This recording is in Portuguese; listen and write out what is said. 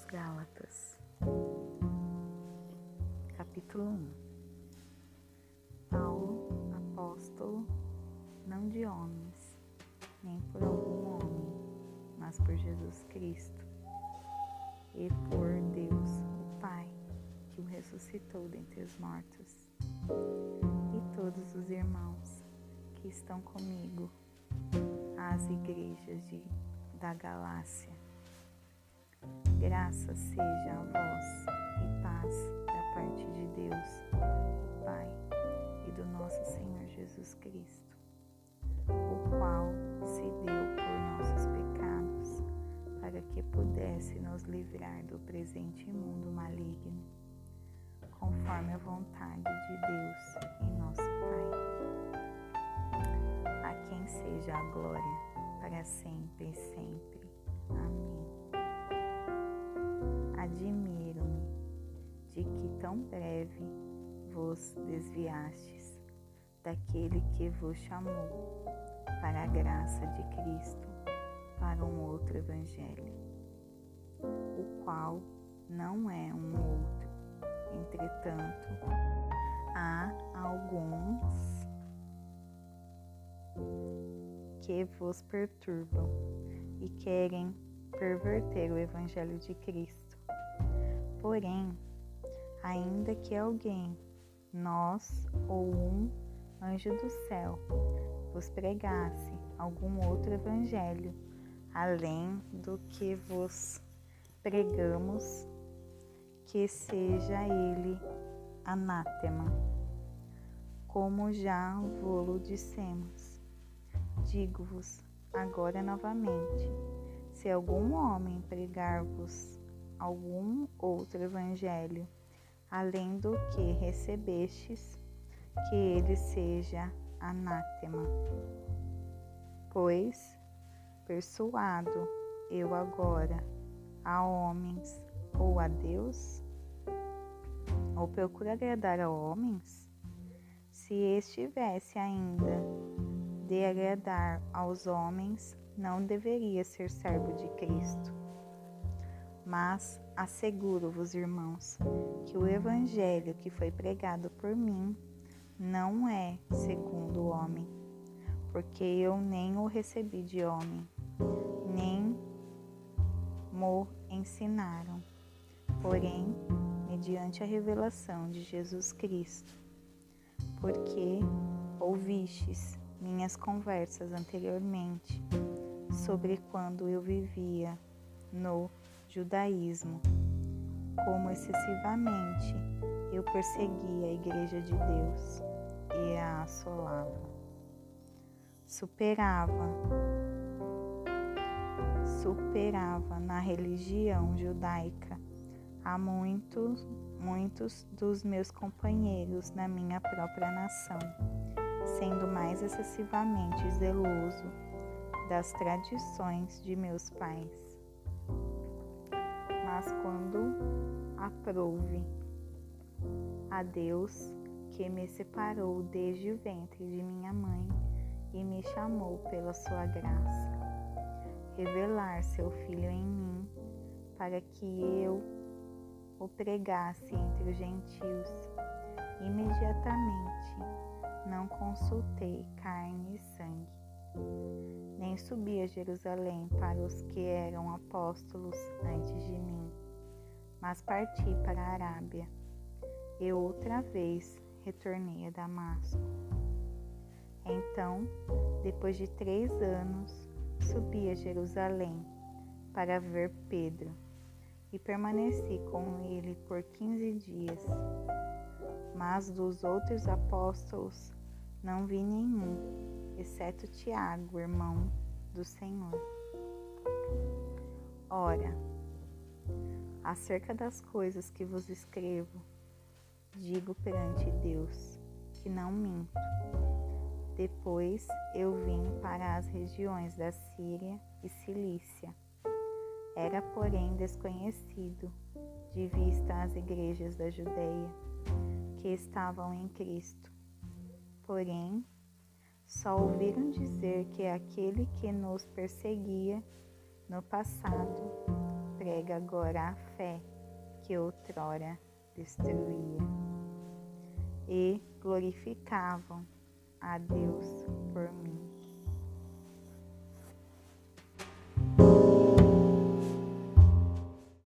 aos Gálatas, capítulo 1 Paulo, apóstolo, não de homens, nem por algum homem, mas por Jesus Cristo e por Deus, o Pai, que o ressuscitou dentre os mortos, e todos os irmãos que estão comigo, às igrejas de, da Galácia Graça seja a vós e paz da parte de Deus, o Pai, e do nosso Senhor Jesus Cristo, o qual se deu por nossos pecados, para que pudesse nos livrar do presente mundo maligno, conforme a vontade de Deus e nosso Pai. A quem seja a glória para sempre e sempre. Amém. Admiro-me de que tão breve vos desviastes daquele que vos chamou para a graça de Cristo para um outro evangelho, o qual não é um outro. Entretanto, há alguns que vos perturbam e querem perverter o evangelho de Cristo. Porém, ainda que alguém, nós ou um anjo do céu, vos pregasse algum outro evangelho, além do que vos pregamos, que seja ele anátema, como já vos dissemos. Digo-vos agora novamente: se algum homem pregar-vos algum outro evangelho, além do que recebestes, que ele seja anátema. Pois, persuado eu agora a homens ou a Deus? Ou procuro agradar a homens? Se estivesse ainda de agradar aos homens, não deveria ser servo de Cristo. Mas asseguro-vos, irmãos, que o evangelho que foi pregado por mim não é segundo o homem, porque eu nem o recebi de homem, nem mo ensinaram, porém, mediante a revelação de Jesus Cristo, porque ouvistes minhas conversas anteriormente sobre quando eu vivia no judaísmo, como excessivamente eu perseguia a Igreja de Deus e a assolava. Superava, superava na religião judaica a muitos, muitos dos meus companheiros na minha própria nação, sendo mais excessivamente zeloso das tradições de meus pais mas quando aprouve a Deus que me separou desde o ventre de minha mãe e me chamou pela sua graça, revelar seu Filho em mim, para que eu o pregasse entre os gentios. Imediatamente não consultei carne e sangue subi a Jerusalém para os que eram apóstolos antes de mim, mas parti para a Arábia. Eu outra vez retornei a Damasco. Então, depois de três anos, subi a Jerusalém para ver Pedro e permaneci com ele por quinze dias. Mas dos outros apóstolos não vi nenhum exceto Tiago, irmão do Senhor. Ora, acerca das coisas que vos escrevo, digo perante Deus que não minto. Depois eu vim para as regiões da Síria e Cilícia. Era, porém, desconhecido de vista às igrejas da Judéia que estavam em Cristo. Porém, só ouviram dizer que aquele que nos perseguia no passado prega agora a fé que outrora destruía, e glorificavam a Deus por mim.